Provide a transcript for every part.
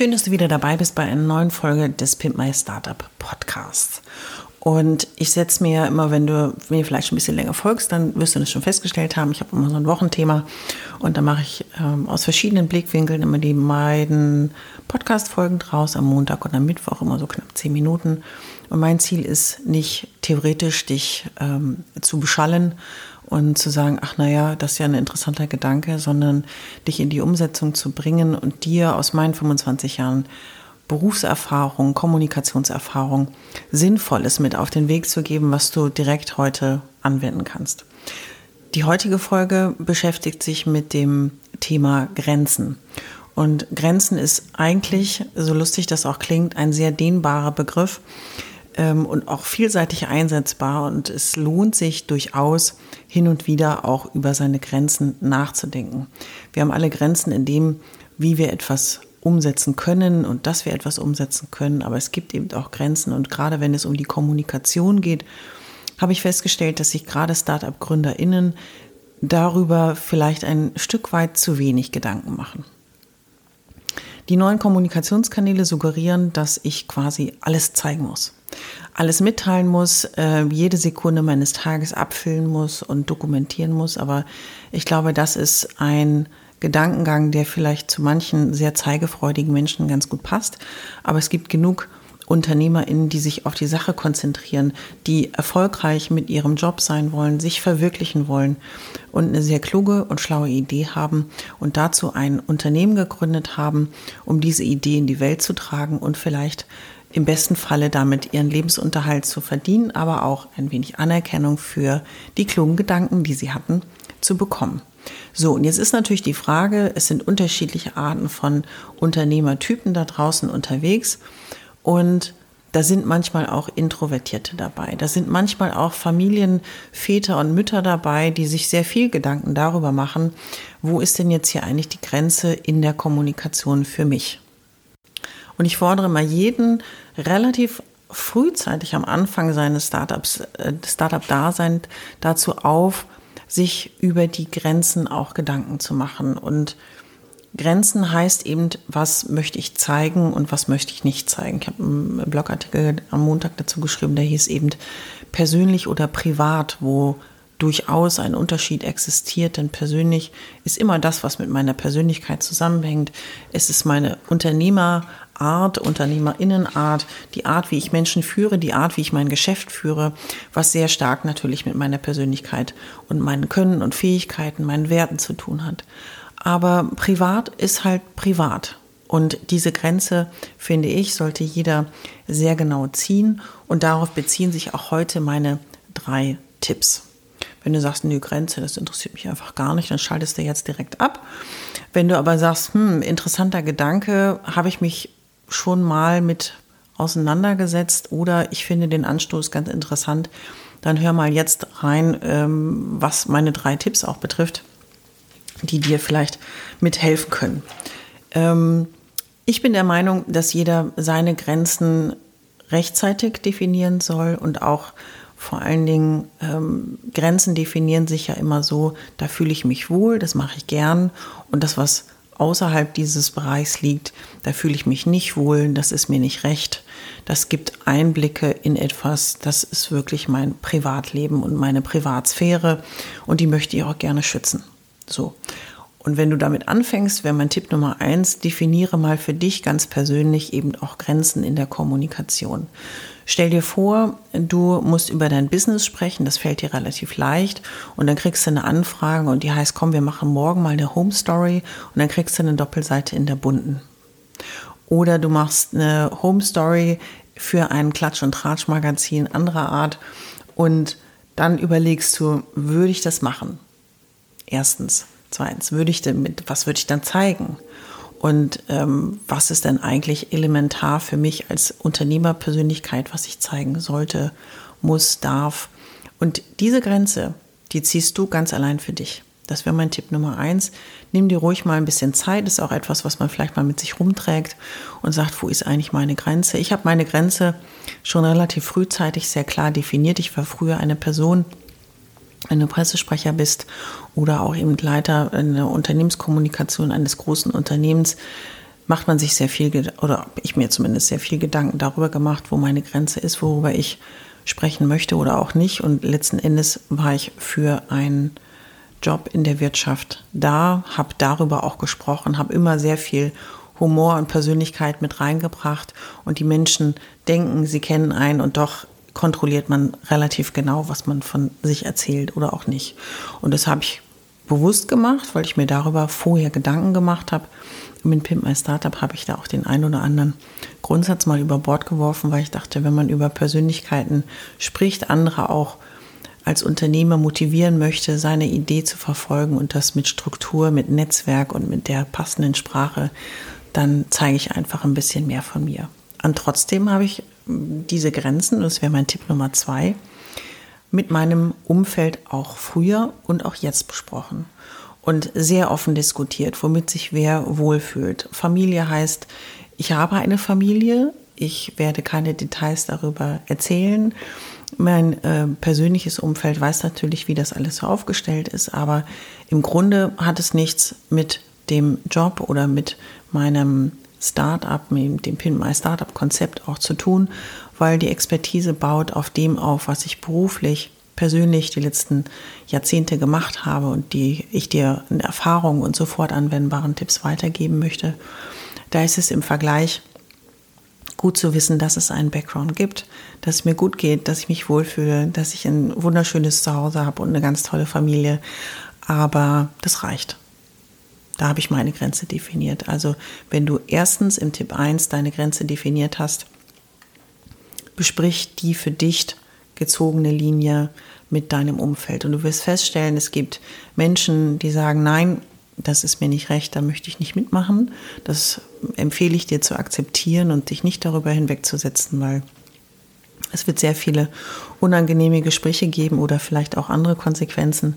Schön, dass du wieder dabei bist bei einer neuen Folge des Pimp My Startup Podcasts. Und ich setze mir immer, wenn du mir vielleicht ein bisschen länger folgst, dann wirst du das schon festgestellt haben. Ich habe immer so ein Wochenthema und da mache ich ähm, aus verschiedenen Blickwinkeln immer die beiden Podcast-Folgen draus, am Montag und am Mittwoch immer so knapp zehn Minuten. Und mein Ziel ist nicht theoretisch dich ähm, zu beschallen und zu sagen, ach naja, das ist ja ein interessanter Gedanke, sondern dich in die Umsetzung zu bringen und dir aus meinen 25 Jahren Berufserfahrung, Kommunikationserfahrung Sinnvolles mit auf den Weg zu geben, was du direkt heute anwenden kannst. Die heutige Folge beschäftigt sich mit dem Thema Grenzen. Und Grenzen ist eigentlich, so lustig das auch klingt, ein sehr dehnbarer Begriff ähm, und auch vielseitig einsetzbar. Und es lohnt sich durchaus hin und wieder auch über seine Grenzen nachzudenken. Wir haben alle Grenzen in dem, wie wir etwas umsetzen können und dass wir etwas umsetzen können. Aber es gibt eben auch Grenzen. Und gerade wenn es um die Kommunikation geht, habe ich festgestellt, dass sich gerade Start-up-GründerInnen darüber vielleicht ein Stück weit zu wenig Gedanken machen. Die neuen Kommunikationskanäle suggerieren, dass ich quasi alles zeigen muss, alles mitteilen muss, äh, jede Sekunde meines Tages abfüllen muss und dokumentieren muss. Aber ich glaube, das ist ein Gedankengang, der vielleicht zu manchen sehr zeigefreudigen Menschen ganz gut passt. Aber es gibt genug UnternehmerInnen, die sich auf die Sache konzentrieren, die erfolgreich mit ihrem Job sein wollen, sich verwirklichen wollen und eine sehr kluge und schlaue Idee haben und dazu ein Unternehmen gegründet haben, um diese Idee in die Welt zu tragen und vielleicht im besten Falle damit ihren Lebensunterhalt zu verdienen, aber auch ein wenig Anerkennung für die klugen Gedanken, die sie hatten, zu bekommen. So, und jetzt ist natürlich die Frage, es sind unterschiedliche Arten von Unternehmertypen da draußen unterwegs und da sind manchmal auch Introvertierte dabei. Da sind manchmal auch Familienväter und Mütter dabei, die sich sehr viel Gedanken darüber machen, wo ist denn jetzt hier eigentlich die Grenze in der Kommunikation für mich? Und ich fordere mal jeden relativ frühzeitig am Anfang seines Startups, äh, Startup-Daseins dazu auf, sich über die Grenzen auch Gedanken zu machen. Und Grenzen heißt eben, was möchte ich zeigen und was möchte ich nicht zeigen. Ich habe einen Blogartikel am Montag dazu geschrieben, der hieß eben persönlich oder privat, wo durchaus ein Unterschied existiert, denn persönlich ist immer das, was mit meiner Persönlichkeit zusammenhängt. Es ist meine Unternehmer, Art, Unternehmerinnenart, die Art, wie ich Menschen führe, die Art, wie ich mein Geschäft führe, was sehr stark natürlich mit meiner Persönlichkeit und meinen Können und Fähigkeiten, meinen Werten zu tun hat. Aber privat ist halt privat. Und diese Grenze, finde ich, sollte jeder sehr genau ziehen. Und darauf beziehen sich auch heute meine drei Tipps. Wenn du sagst, eine Grenze, das interessiert mich einfach gar nicht, dann schaltest du jetzt direkt ab. Wenn du aber sagst, hm, interessanter Gedanke, habe ich mich schon mal mit auseinandergesetzt oder ich finde den Anstoß ganz interessant, dann hör mal jetzt rein, ähm, was meine drei Tipps auch betrifft, die dir vielleicht mithelfen können. Ähm, ich bin der Meinung, dass jeder seine Grenzen rechtzeitig definieren soll und auch vor allen Dingen ähm, Grenzen definieren sich ja immer so, da fühle ich mich wohl, das mache ich gern und das, was außerhalb dieses Bereichs liegt, da fühle ich mich nicht wohl, das ist mir nicht recht. Das gibt Einblicke in etwas, das ist wirklich mein Privatleben und meine Privatsphäre und die möchte ich auch gerne schützen. So. Und wenn du damit anfängst, wäre mein Tipp Nummer eins, definiere mal für dich ganz persönlich eben auch Grenzen in der Kommunikation. Stell dir vor, du musst über dein Business sprechen, das fällt dir relativ leicht und dann kriegst du eine Anfrage und die heißt, komm, wir machen morgen mal eine Home Story und dann kriegst du eine Doppelseite in der bunten. Oder du machst eine Home Story für ein Klatsch- und Tratsch-Magazin anderer Art und dann überlegst du, würde ich das machen? Erstens. Zweitens, würde ich damit, was würde ich dann zeigen? Und ähm, was ist denn eigentlich elementar für mich als Unternehmerpersönlichkeit, was ich zeigen sollte, muss, darf? Und diese Grenze, die ziehst du ganz allein für dich. Das wäre mein Tipp Nummer eins. Nimm dir ruhig mal ein bisschen Zeit. Das ist auch etwas, was man vielleicht mal mit sich rumträgt und sagt, wo ist eigentlich meine Grenze? Ich habe meine Grenze schon relativ frühzeitig sehr klar definiert. Ich war früher eine Person, wenn du Pressesprecher bist oder auch eben Leiter in der Unternehmenskommunikation eines großen Unternehmens, macht man sich sehr viel, oder ich mir zumindest sehr viel Gedanken darüber gemacht, wo meine Grenze ist, worüber ich sprechen möchte oder auch nicht. Und letzten Endes war ich für ein Job in der Wirtschaft da, habe darüber auch gesprochen, habe immer sehr viel Humor und Persönlichkeit mit reingebracht und die Menschen denken, sie kennen einen und doch kontrolliert man relativ genau, was man von sich erzählt oder auch nicht. Und das habe ich bewusst gemacht, weil ich mir darüber vorher Gedanken gemacht habe. Mit Pimp My Startup habe ich da auch den einen oder anderen Grundsatz mal über Bord geworfen, weil ich dachte, wenn man über Persönlichkeiten spricht, andere auch als Unternehmer motivieren möchte, seine Idee zu verfolgen und das mit Struktur, mit Netzwerk und mit der passenden Sprache, dann zeige ich einfach ein bisschen mehr von mir. Und trotzdem habe ich diese Grenzen, das wäre mein Tipp Nummer zwei, mit meinem Umfeld auch früher und auch jetzt besprochen und sehr offen diskutiert, womit sich wer wohlfühlt. Familie heißt, ich habe eine Familie, ich werde keine Details darüber erzählen mein äh, persönliches Umfeld weiß natürlich, wie das alles so aufgestellt ist, aber im Grunde hat es nichts mit dem Job oder mit meinem Startup, mit dem Pin My Startup Konzept auch zu tun, weil die Expertise baut auf dem auf, was ich beruflich persönlich die letzten Jahrzehnte gemacht habe und die ich dir in Erfahrung und sofort anwendbaren Tipps weitergeben möchte. Da ist es im Vergleich gut zu wissen, dass es einen Background gibt, dass es mir gut geht, dass ich mich wohlfühle, dass ich ein wunderschönes Zuhause habe und eine ganz tolle Familie. Aber das reicht. Da habe ich meine Grenze definiert. Also wenn du erstens im Tipp 1 deine Grenze definiert hast, besprich die für dich gezogene Linie mit deinem Umfeld. Und du wirst feststellen, es gibt Menschen, die sagen, nein, das ist mir nicht recht, da möchte ich nicht mitmachen. Das empfehle ich dir zu akzeptieren und dich nicht darüber hinwegzusetzen, weil es wird sehr viele unangenehme Gespräche geben oder vielleicht auch andere Konsequenzen,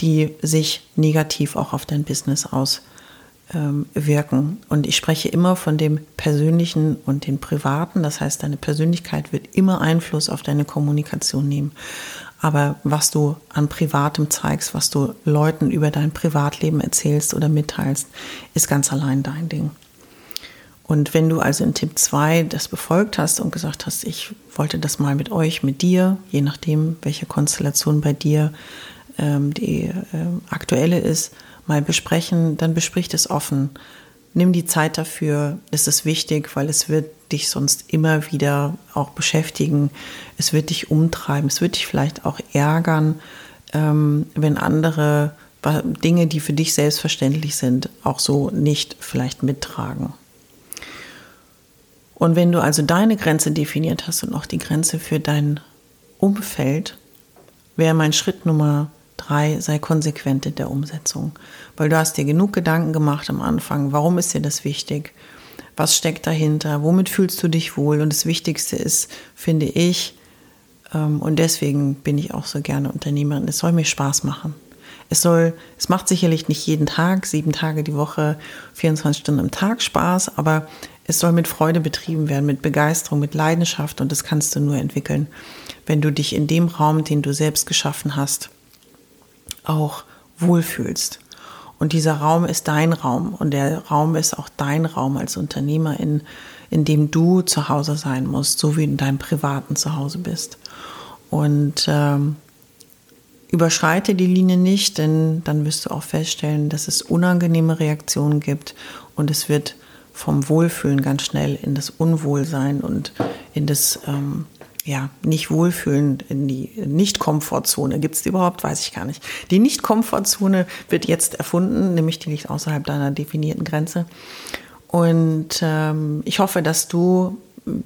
die sich negativ auch auf dein Business auswirken. Und ich spreche immer von dem Persönlichen und dem Privaten. Das heißt, deine Persönlichkeit wird immer Einfluss auf deine Kommunikation nehmen. Aber was du an Privatem zeigst, was du Leuten über dein Privatleben erzählst oder mitteilst, ist ganz allein dein Ding. Und wenn du also in Tipp 2 das befolgt hast und gesagt hast, ich wollte das mal mit euch, mit dir, je nachdem, welche Konstellation bei dir ähm, die äh, aktuelle ist, mal besprechen, dann besprich das offen. Nimm die Zeit dafür, es ist wichtig, weil es wird dich sonst immer wieder auch beschäftigen. Es wird dich umtreiben, es wird dich vielleicht auch ärgern, ähm, wenn andere Dinge, die für dich selbstverständlich sind, auch so nicht vielleicht mittragen. Und wenn du also deine Grenze definiert hast und auch die Grenze für dein Umfeld, wäre mein Schritt Nummer drei, sei konsequent in der Umsetzung. Weil du hast dir genug Gedanken gemacht am Anfang. Warum ist dir das wichtig? Was steckt dahinter? Womit fühlst du dich wohl? Und das Wichtigste ist, finde ich, ähm, und deswegen bin ich auch so gerne Unternehmerin, es soll mir Spaß machen. Es soll, es macht sicherlich nicht jeden Tag, sieben Tage die Woche, 24 Stunden am Tag Spaß, aber es soll mit Freude betrieben werden, mit Begeisterung, mit Leidenschaft und das kannst du nur entwickeln, wenn du dich in dem Raum, den du selbst geschaffen hast, auch wohlfühlst. Und dieser Raum ist dein Raum und der Raum ist auch dein Raum als Unternehmer, in, in dem du zu Hause sein musst, so wie in deinem privaten Zuhause bist. Und ähm, überschreite die Linie nicht, denn dann wirst du auch feststellen, dass es unangenehme Reaktionen gibt und es wird vom Wohlfühlen ganz schnell in das Unwohlsein und in das ähm, ja, nicht wohlfühlen in die Nicht-Komfortzone. Gibt es die überhaupt? Weiß ich gar nicht. Die Nicht-Komfortzone wird jetzt erfunden, nämlich die liegt außerhalb deiner definierten Grenze. Und ähm, ich hoffe, dass du,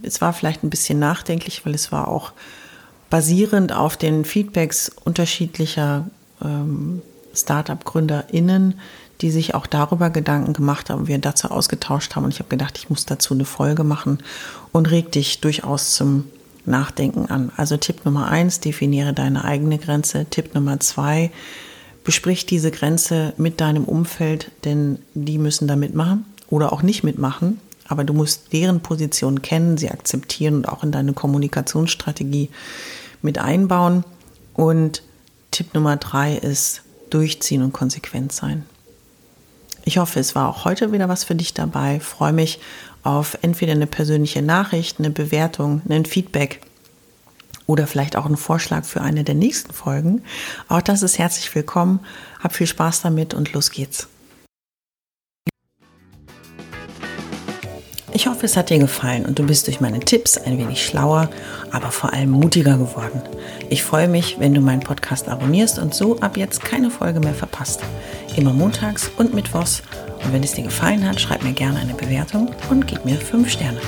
es war vielleicht ein bisschen nachdenklich, weil es war auch basierend auf den Feedbacks unterschiedlicher ähm, Startup-GründerInnen, die sich auch darüber Gedanken gemacht haben, wir dazu ausgetauscht haben. Und ich habe gedacht, ich muss dazu eine Folge machen und reg dich durchaus zum Nachdenken an. Also Tipp Nummer eins, definiere deine eigene Grenze. Tipp Nummer zwei, besprich diese Grenze mit deinem Umfeld, denn die müssen da mitmachen oder auch nicht mitmachen. Aber du musst deren Position kennen, sie akzeptieren und auch in deine Kommunikationsstrategie mit einbauen. Und Tipp Nummer drei ist durchziehen und konsequent sein. Ich hoffe, es war auch heute wieder was für dich dabei. Ich freue mich auf entweder eine persönliche Nachricht, eine Bewertung, ein Feedback oder vielleicht auch einen Vorschlag für eine der nächsten Folgen. Auch das ist herzlich willkommen. Hab viel Spaß damit und los geht's. Ich hoffe, es hat dir gefallen und du bist durch meine Tipps ein wenig schlauer, aber vor allem mutiger geworden. Ich freue mich, wenn du meinen Podcast abonnierst und so ab jetzt keine Folge mehr verpasst. Immer montags und mittwochs. Und wenn es dir gefallen hat, schreib mir gerne eine Bewertung und gib mir 5 Sterne.